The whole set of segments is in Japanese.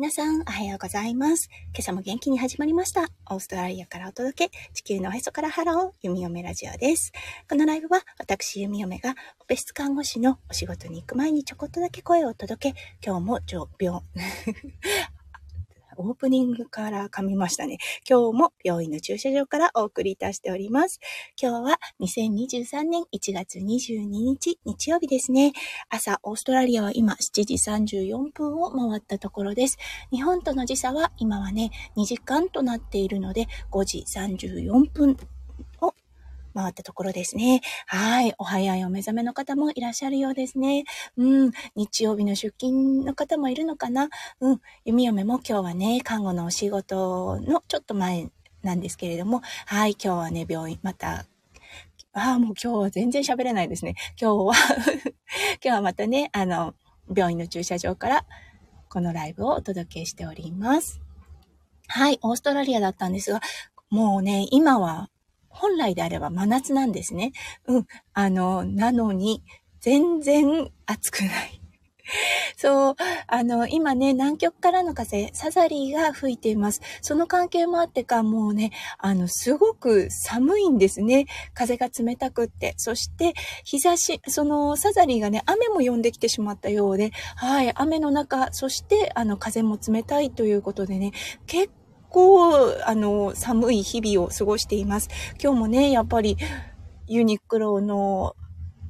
皆さん、おはようございます。今朝も元気に始まりました。オーストラリアからお届け、地球のおへそからハロー、弓嫁ラジオです。このライブは、私、弓嫁が、オペ室看護師のお仕事に行く前にちょこっとだけ声を届け、今日も病、オープニングから噛みましたね。今日も病院の駐車場からお送りいたしております。今日は2023年1月22日日曜日ですね。朝、オーストラリアは今7時34分を回ったところです。日本との時差は今はね、2時間となっているので5時34分回ったところですね。はい。お早いお目覚めの方もいらっしゃるようですね。うん。日曜日の出勤の方もいるのかなうん。弓嫁も今日はね、看護のお仕事のちょっと前なんですけれども、はい。今日はね、病院、また、ああ、もう今日は全然喋れないですね。今日は 今日はまたね、あの、病院の駐車場からこのライブをお届けしております。はい、オーストラリアだったんですが、もうね、今は本来であれば真夏なんですね。うん。あの、なのに、全然暑くない。そう、あの、今ね、南極からの風、サザリーが吹いています。その関係もあってか、もうね、あの、すごく寒いんですね。風が冷たくって。そして、日差し、その、サザリーがね、雨も呼んできてしまったようで、はい、雨の中、そして、あの、風も冷たいということでね、結構、あの、寒い日々を過ごしています。今日もね、やっぱり、ユニクロの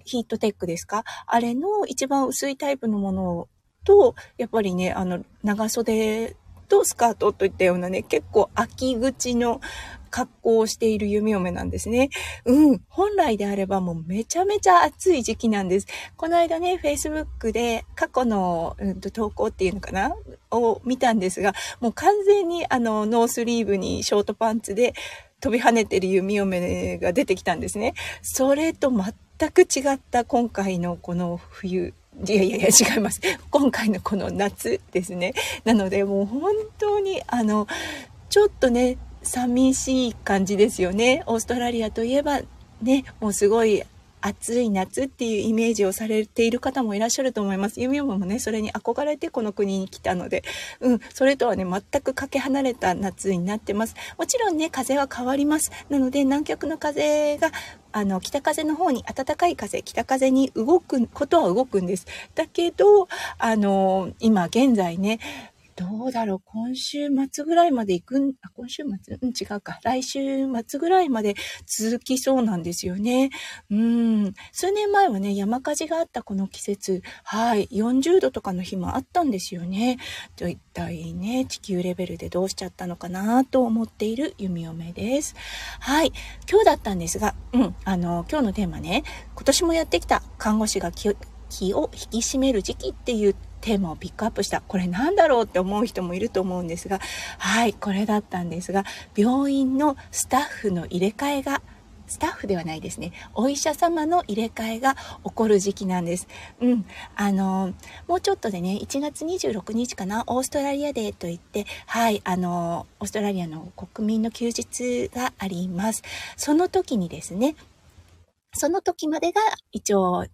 ヒートテックですか？あれの一番薄いタイプのものと、やっぱりね、あの、長袖とスカートといったようなね、結構秋口の格好をしている弓嫁なんですね。うん。本来であればもうめちゃめちゃ暑い時期なんです。この間ね、Facebook で過去の、うん、と投稿っていうのかな？を見たんですが、もう完全にあの、ノースリーブにショートパンツで飛び跳ねてる弓嫁が出てきたんですね。それと全く違った今回のこの冬。いやいやいや違います。今回のこの夏ですね。なのでもう本当にあの、ちょっとね、寂しい感じですよね。オーストラリアといえばね、もうすごい暑い夏っていうイメージをされている方もいらっしゃると思います。ユミオもね、それに憧れてこの国に来たので、うん、それとはね、全くかけ離れた夏になってます。もちろんね、風は変わります。なので、南極の風が、あの、北風の方に、暖かい風、北風に動くことは動くんです。だけど、あの、今現在ね、どうだろう、今週末ぐらいまで行くん、あ、今週末？うん、違うか。来週末ぐらいまで続きそうなんですよね。うん。数年前はね、山火事があったこの季節、はい、40度とかの日もあったんですよね。と一体ね、地球レベルでどうしちゃったのかなと思っている弓嫁です。はい。今日だったんですが、うん、あの、今日のテーマね、今年もやってきた看護師が気を引き締める時期っていうテーマをピックアップした。これなんだろうって思う人もいると思うんですが、はい、これだったんですが、病院のスタッフの入れ替えがスタッフではないですね。お医者様の入れ替えが起こる時期なんです。うん。あの、もうちょっとでね、1月26日かな、オーストラリアデーといって、はい、あの、オーストラリアの国民の休日があります。その時にですね、その時までが一応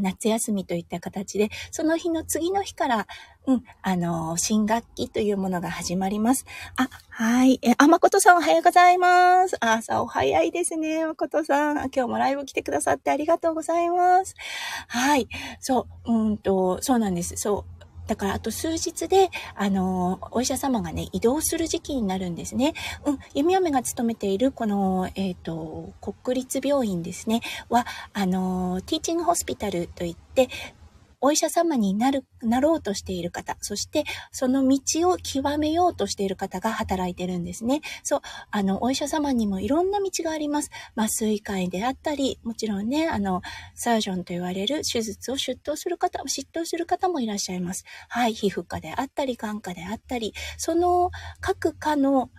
夏休みといった形で、その日の次の日から、うん、あの、新学期というものが始まります。あ、はい。え、あ、誠さんおはようございます。朝お早いですね、誠さん。今日もライブ来てくださってありがとうございます。はい。そう、うんと、そうなんです。そう。だからあと数日で、あの、お医者様がね、移動する時期になるんですね。うん、弓嫁が勤めているこの、えっ、ー、と、国立病院ですね、は、あの、ティーチングホスピタルといって、お医者様になる、なろうとしている方、そしてその道を極めようとしている方が働いてるんですね。そう、あの、お医者様にもいろんな道があります。麻酔科医であったり、もちろんね、あの、サージョンと言われる手術を出頭する方、執刀する方もいらっしゃいます。はい、皮膚科であったり、眼科であったり、その各科の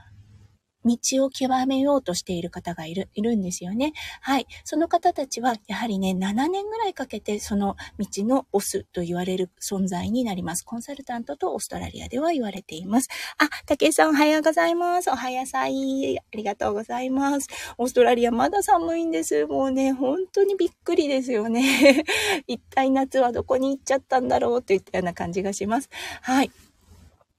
道を極めようとしている方がいる、いるんですよね。はい。その方たちは、やはりね、7年ぐらいかけて、その道のボスと言われる存在になります。コンサルタントとオーストラリアでは言われています。あ、竹井さんおはようございます。おはやさい。ありがとうございます。オーストラリアまだ寒いんです。もうね、本当にびっくりですよね。一体夏はどこに行っちゃったんだろうといったような感じがします。はい。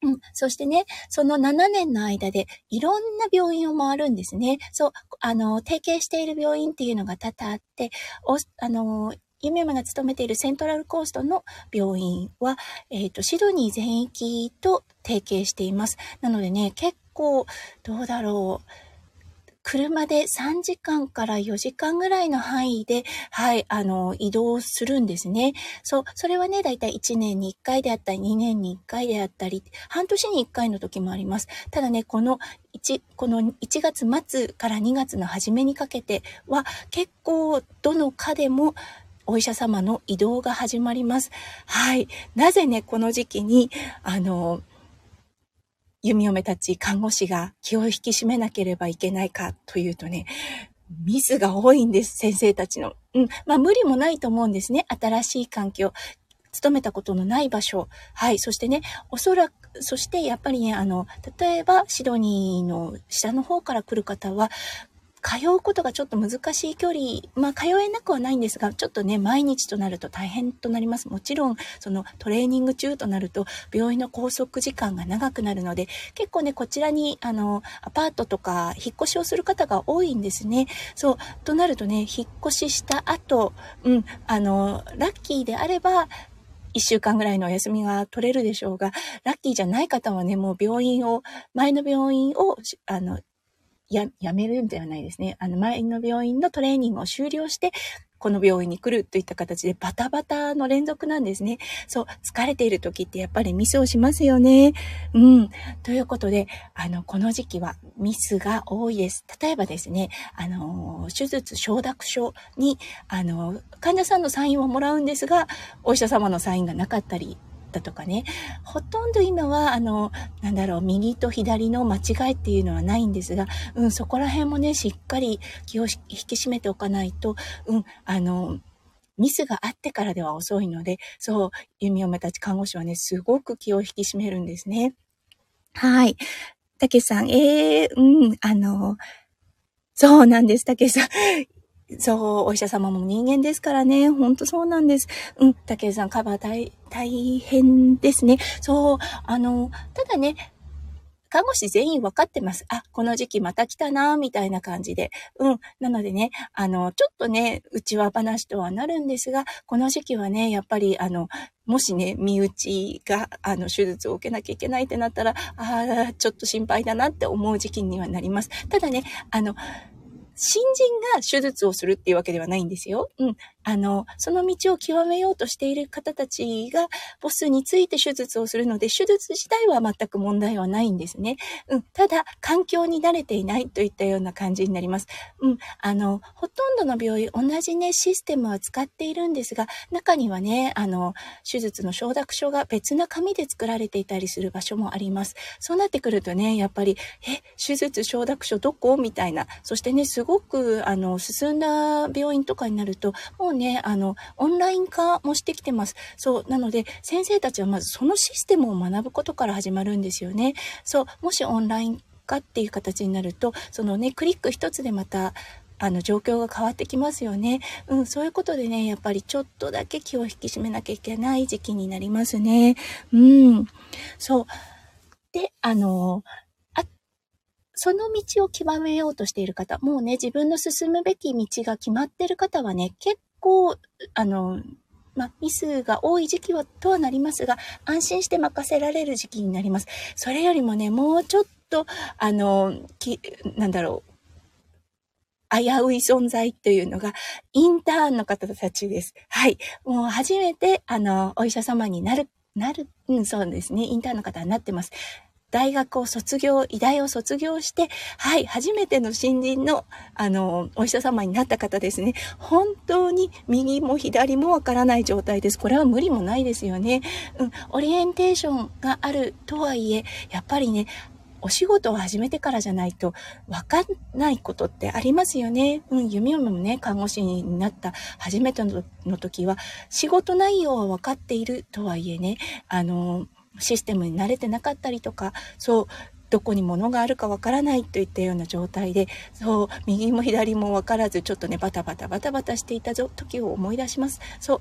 うん。そしてね、その7年の間でいろんな病院を回るんですね。そう、あの、提携している病院っていうのが多々あって、おあの、ゆめまが勤めているセントラルコーストの病院は、えっ、ー、と、シドニー全域と提携しています。なのでね、結構、どうだろう。車で3時間から4時間ぐらいの範囲で、はい、あの、移動するんですね。そう、それはね、だいたい1年に1回であったり、2年に1回であったり、半年に1回の時もあります。ただね、この1、この1月末から2月の初めにかけては、結構、どの科でも、お医者様の移動が始まります。はい。なぜね、この時期に、あの、弓嫁たち看護師が気を引き締めなければいけないかというとね、ミスが多いんです、先生たちの。うん。まあ無理もないと思うんですね。新しい環境。勤めたことのない場所。はい。そしてね、おそらく、そしてやっぱりね、あの、例えばシドニーの下の方から来る方は、通うことがちょっと難しい距離、まあ通えなくはないんですが、ちょっとね、毎日となると大変となります。もちろん、そのトレーニング中となると、病院の拘束時間が長くなるので、結構ね、こちらに、あの、アパートとか引っ越しをする方が多いんですね。そう、となるとね、引っ越しした後、うん、あの、ラッキーであれば、一週間ぐらいのお休みが取れるでしょうが、ラッキーじゃない方はね、もう病院を、前の病院を、あの、や、やめるんではないですね。あの、前の病院のトレーニングを終了して、この病院に来るといった形でバタバタの連続なんですね。そう、疲れている時ってやっぱりミスをしますよね。うん。ということで、あの、この時期はミスが多いです。例えばですね、あの、手術承諾書に、あの、患者さんのサインをもらうんですが、お医者様のサインがなかったりったとかね、ほとんど今は、あの、なんだろう、右と左の間違いっていうのはないんですが、うん、そこら辺もね、しっかり気を引き締めておかないと、うん、あの、ミスがあってからでは遅いので、そう、弓嫁たち看護師はね、すごく気を引き締めるんですね。はい。たけさん、ええー、うん、あの、そうなんです、たけさん。そう、お医者様も人間ですからね。ほんとそうなんです。うん、竹井さん、カバー大、大変ですね。そう、あの、ただね、看護師全員分かってます。あ、この時期また来たな、みたいな感じで。うん。なのでね、あの、ちょっとね、うちは話とはなるんですが、この時期はね、やっぱり、あの、もしね、身内が、あの、手術を受けなきゃいけないってなったら、ああ、ちょっと心配だなって思う時期にはなります。ただね、あの、新人が手術をするっていうわけではないんですよ。うん。あの、その道を極めようとしている方たちが、ボスについて手術をするので、手術自体は全く問題はないんですね。うん。ただ、環境に慣れていないといったような感じになります。うん。あの、ほとんどの病院、同じね、システムは使っているんですが、中にはね、あの、手術の承諾書が別な紙で作られていたりする場所もあります。そうなってくるとね、やっぱり、え、手術承諾書どこ？みたいな。そしてね、すごく、あの、進んだ病院とかになると、もうね、あの、オンライン化もしてきてます。そう。なので、先生たちはまずそのシステムを学ぶことから始まるんですよね。そう。もしオンライン化っていう形になると、そのね、クリック一つでまた、あの、状況が変わってきますよね。うん、そういうことでね、やっぱりちょっとだけ気を引き締めなきゃいけない時期になりますね。うん。そう。で、あの、その道を極めようとしている方、もうね、自分の進むべき道が決まっている方はね、結構、あの、まあ、ミスが多い時期は、とはなりますが、安心して任せられる時期になります。それよりもね、もうちょっと、あの、き、なんだろう、危うい存在っていうのが、インターンの方たちです。はい。もう初めて、あの、お医者様になる、なる、うん、そうですね。インターンの方になってます。大学を卒業、医大を卒業して、はい、初めての新人の、あの、お医者様になった方ですね。本当に右も左もわからない状態です。これは無理もないですよね。うん、オリエンテーションがあるとはいえ、やっぱりね、お仕事を始めてからじゃないと分かんないことってありますよね。うん、弓嫁もね、看護師になった初めての時は、仕事内容は分かっているとはいえね、あの、システムに慣れてなかったりとか、そう、どこに物があるかわからないといったような状態で、そう、右も左も分からず、ちょっとね、バタバタバタバタしていた時を思い出します。そう。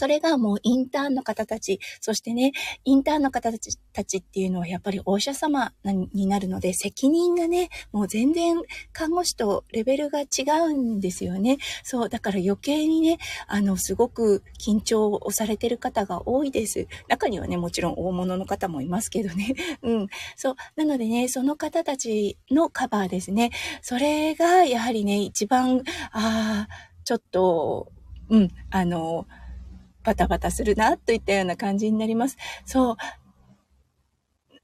それがもうインターンの方たち、そしてね、インターンの方たちたちっていうのはやっぱりお医者様になるので、責任がね、もう全然看護師とレベルが違うんですよね。そう、だから余計にね、あの、すごく緊張をされてる方が多いです。中にはね、もちろん大物の方もいますけどね。うん。そう。なのでね、その方たちのカバーですね。それがやはりね、一番、ああ、ちょっと、うん、あの、バタバタするな、といったような感じになります。そう。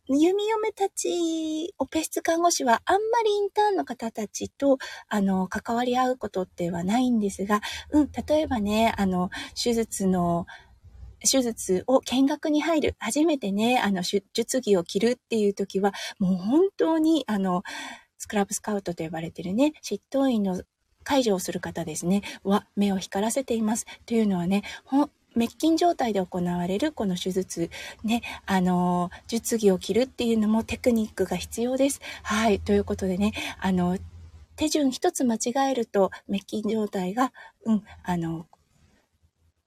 弓嫁たち、オペ室看護師はあんまりインターンの方たちと、あの、関わり合うことってはないんですが、うん、例えばね、あの、手術の、手術を見学に入る、初めてね、あの、術着を着るっていう時は、もう本当に、あの、スクラブスカウトと呼ばれてるね、執刀医の解除をする方ですね、は目を光らせています。というのはね、滅菌状態で行われるこの手術、ね、あの、術着を着るっていうのもテクニックが必要です。はい。ということでね、あの、手順一つ間違えると滅菌状態が、うん、あの、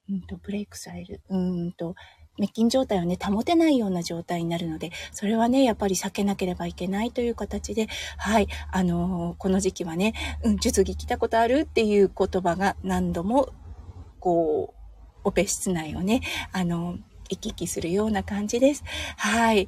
うんと、ブレイクされる、うんと、滅菌状態をね、保てないような状態になるので、それはね、やっぱり避けなければいけないという形で、はい、あのー、この時期はね、うん、術着来たことあるっていう言葉が何度も、こう、オペ室内をね、あの、行き来するような感じです。はい。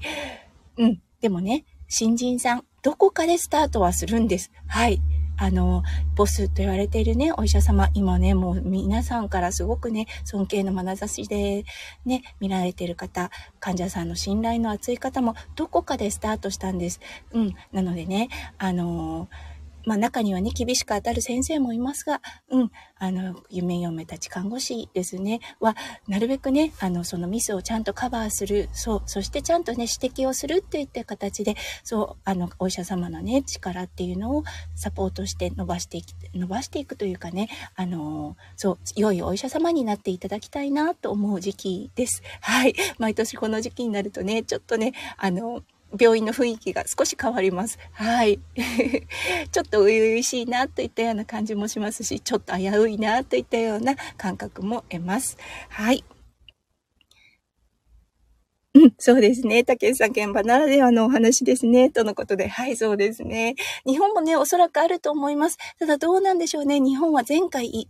うん。でもね、新人さん、どこかでスタートはするんです。はい。あの、ボスと言われているね、お医者様、今ね、もう皆さんからすごくね、尊敬の眼差しでね、見られている方、患者さんの信頼の厚い方も、どこかでスタートしたんです。うん。なのでね、あのーまあ中にはね、厳しく当たる先生もいますが、うん、あの、夢嫁たち看護師ですね、は、なるべくね、あの、そのミスをちゃんとカバーする、そう、そしてちゃんとね、指摘をするっていった形で、そう、あの、お医者様のね、力っていうのをサポートして伸ばしていき、伸ばしていくというかね、あの、そう、良いお医者様になっていただきたいなと思う時期です。はい。毎年この時期になるとね、ちょっとね、あの、病院の雰囲気が少し変わります。はい。ちょっと初々しいなといったような感じもしますし、ちょっと危ういなといったような感覚も得ます。はい。うん、そうですね。竹内さん現場ならではのお話ですね。とのことで。はい、そうですね。日本もね、おそらくあると思います。ただどうなんでしょうね。日本は前回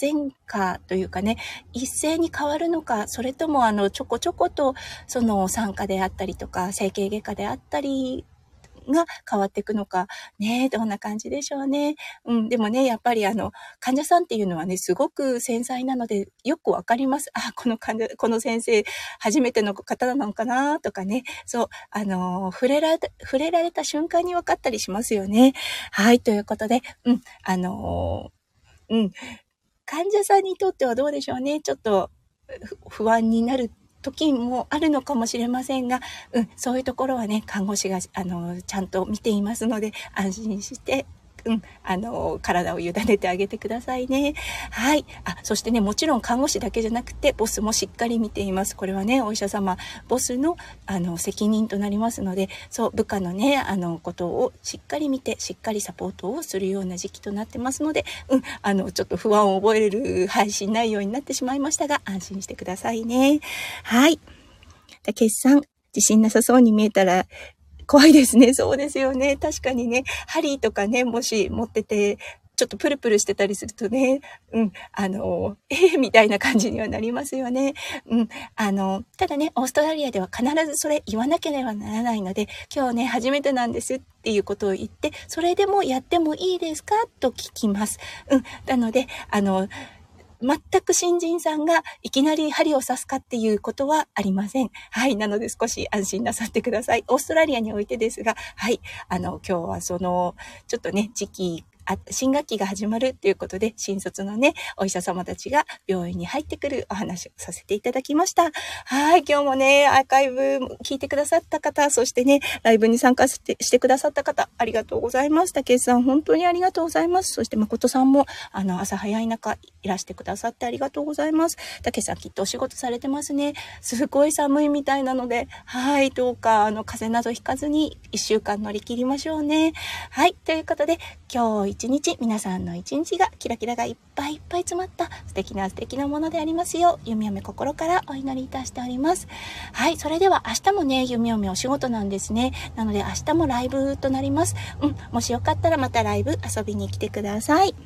前科というかね、一斉に変わるのか、それともあの、ちょこちょこと、その産科であったりとか、整形外科であったり、が変わっていくのか、ね、どんな感じでしょうね。うん、でもね、やっぱりあの、患者さんっていうのはね、すごく繊細なので、よくわかります。あ、この患者、この先生、初めての方なのかなとかね、そう、あの、触れられた、触れられた瞬間に分かったりしますよね。はい、ということで、うん、あの、うん、患者さんにとってはどうでしょうね。ちょっと不安になる時もあるのかもしれませんが、うん、そういうところはね、看護師が、あの、ちゃんと見ていますので、安心してうん、あの、体を委ねてあげてくださいね。はい。あ、そしてね、もちろん看護師だけじゃなくて、ボスもしっかり見ています。これはね、お医者様、ボスの、あの、責任となりますので、そう、部下のね、あの、ことをしっかり見て、しっかりサポートをするような時期となってますので、うん、あの、ちょっと不安を覚える配信内容になってしまいましたが、安心してくださいね。はい。たしさん、自信なさそうに見えたら、怖いですね。そうですよね。確かにね、針とかね、もし持ってて、ちょっとプルプルしてたりするとね、うん、あの、ええー、みたいな感じにはなりますよね。うん、あの、ただね、オーストラリアでは必ずそれ言わなければならないので、今日ね、初めてなんですっていうことを言って、それでもやってもいいですか？と聞きます。うん、なので、あの、全く新人さんがいきなり針を刺すかっていうことはありません。はい。なので少し安心なさってください。オーストラリアにおいてですが、はい。あの、今日はその、ちょっとね、時期あ新学期が始まるっていうことで、新卒のね、お医者様たちが病院に入ってくるお話をさせていただきました。はい、今日もね、アーカイブ聞いてくださった方、そしてね、ライブに参加してしてくださった方、ありがとうございます。竹内さん、本当にありがとうございます。そして誠さんも、あの、朝早い中、いらしてくださってありがとうございます。竹内さん、きっとお仕事されてますね。すごい寒いみたいなので、はい、どうか、あの、風邪などひかずに、一週間乗り切りましょうね。はい、ということで、今日一日、皆さんの一日がキラキラがいっぱいいっぱい詰まった素敵な素敵なものでありますよう、弓嫁心からお祈りいたしております。はい、それでは明日もね、弓嫁お仕事なんですね。なので明日もライブとなります。うん、もしよかったらまたライブ遊びに来てください。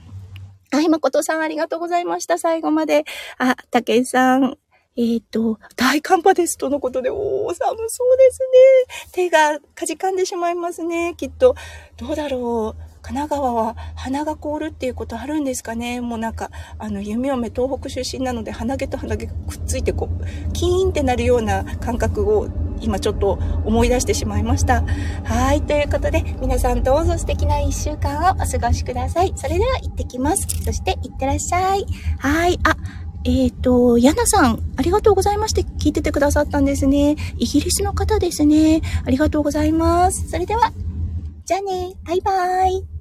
はい、誠さんありがとうございました。最後まで。あ、竹井さん、えっ、ー、と、大寒波ですとのことで、おー、寒そうですね。手がかじかんでしまいますね。きっと、どうだろう。神奈川は鼻が凍るっていうことあるんですかね？もうなんか、あの、弓嫁東北出身なので鼻毛と鼻毛がくっついてこう、キーンってなるような感覚を今ちょっと思い出してしまいました。はい。ということで、皆さんどうぞ素敵な一週間をお過ごしください。それでは行ってきます。そして行ってらっしゃい。はい。あ、えっ、ー、と、ヤナさん、ありがとうございまして、聞いててくださったんですね。イギリスの方ですね。ありがとうございます。それでは、じゃあね、バイバーイ。